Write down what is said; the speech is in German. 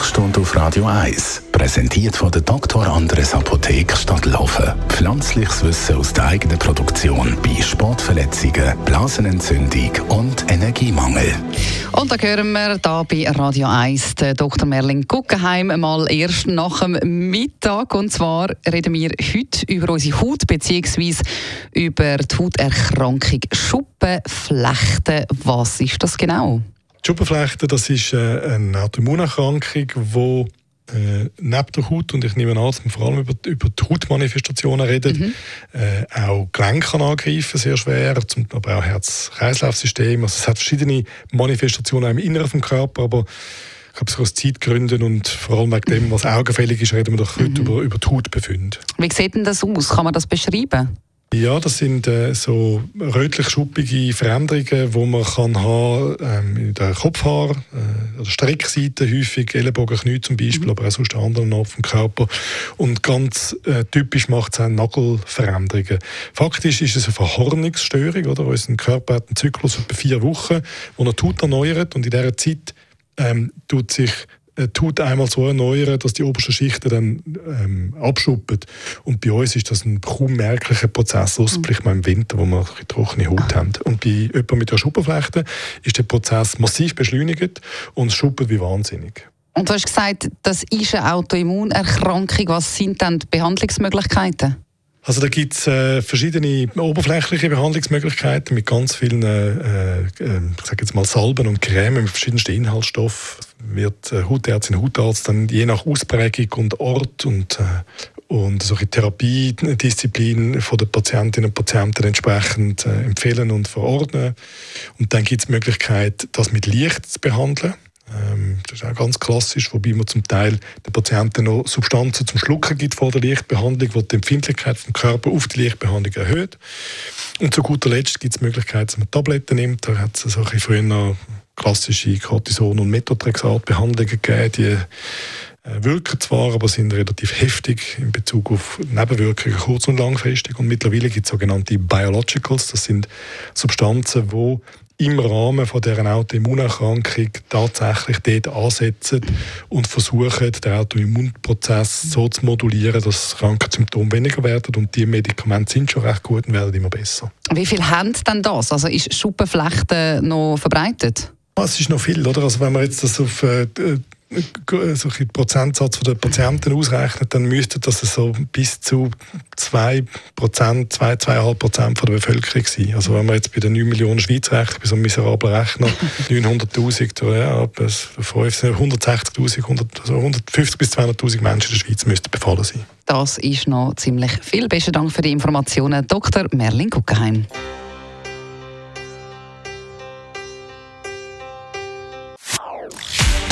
Sprechstunde auf Radio 1, präsentiert von der Dr. Andres Apotheke Stadtlaufen. Pflanzliches Wissen aus der eigenen Produktion bei Sportverletzungen, Blasenentzündung und Energiemangel. Und da hören wir da bei Radio 1 den Dr. Merlin Guggenheim mal erst nach dem Mittag. Und zwar reden wir heute über unsere Haut bzw. über die Hauterkrankung Schuppenflechten. Was ist das genau? Die Schuppenflechte, das ist äh, eine Autoimmunerkrankung, die äh, neben der Haut, und ich nehme an, dass man vor allem über, über die Hautmanifestationen redet, mhm. äh, auch Gelenke kann angreifen, sehr schwer, zum, aber auch Herz-Kreislauf-System. Also es hat verschiedene Manifestationen im Inneren des Körpers, aber ich glaube, aus Zeitgründen und vor allem wegen dem, was augenfällig ist, reden wir doch heute mhm. über, über die Hautbefunde. Wie sieht denn das aus? Kann man das beschreiben? Ja, das sind äh, so rötlich-schuppige Veränderungen, die man kann haben ähm, in der Kopfhaar, äh, oder Streckseite häufig, Ellenbogen, Knie zum Beispiel, mhm. aber auch sonst an anderen Orten vom Körper. Und ganz äh, typisch macht es auch Nagelveränderungen. Faktisch ist es eine Verhornungsstörung, oder? Unser Körper hat einen Zyklus etwa vier Wochen, wo er die Haut erneuert und in dieser Zeit ähm, tut sich tut einmal so erneuern, dass die obersten Schichten dann ähm, abschuppen. Und bei uns ist das ein kaum merklicher Prozess, mhm. vielleicht mal im Winter, wo wir eine trockene Haut haben. Und bei jemandem mit der Schuppenflechte ist der Prozess massiv beschleunigt und es schuppert wie wahnsinnig. Und du hast gesagt, das ist eine Autoimmunerkrankung. Was sind dann die Behandlungsmöglichkeiten? Also da gibt es äh, verschiedene oberflächliche Behandlungsmöglichkeiten mit ganz vielen, äh, äh, ich sage jetzt mal Salben und Cremen mit verschiedensten Inhaltsstoffen. Wird äh, Hautärztin, Hautarzt dann je nach Ausprägung und Ort und äh, und solche Therapiedisziplinen von den Patientinnen und Patienten entsprechend äh, empfehlen und verordnen. Und dann gibt es die Möglichkeit, das mit Licht zu behandeln. Ähm, das ist auch ganz klassisch, wobei man zum Teil den Patienten noch Substanzen zum Schlucken gibt vor der Lichtbehandlung, die die Empfindlichkeit vom Körper auf die Lichtbehandlung erhöht. Und zu guter Letzt gibt es die Möglichkeit, dass man Tabletten nimmt. Da hat es solche früher noch klassische Cortison- und Methotrexat-Behandlungen gegeben, die äh, wirken zwar, aber sind relativ heftig in Bezug auf Nebenwirkungen kurz- und langfristig. Und mittlerweile gibt es sogenannte Biologicals, das sind Substanzen, die im Rahmen von dieser Autoimmunerkrankung tatsächlich dort ansetzen und versuchen, den Autoimmunprozess so zu modulieren, dass Krankheitssymptome weniger werden. Und die Medikamente sind schon recht gut und werden immer besser. Wie viel haben denn das? Also ist Schuppenflechten noch verbreitet? Es ist noch viel, oder? Also wenn man jetzt das auf äh, so den Prozentsatz der Patienten ausrechnet, dann müsste das so bis zu 2 Prozent, 2, 2,5 Prozent der Bevölkerung sein. Also wenn man jetzt bei den 9 Millionen Schweiz rechnet, bei so einem miserablen Rechner, 900'000, ja, 160'000, also 150 bis 200'000 Menschen in der Schweiz müssten befallen sein. Das ist noch ziemlich viel. Besten Dank für die Informationen, Dr. Merlin Guggenheim.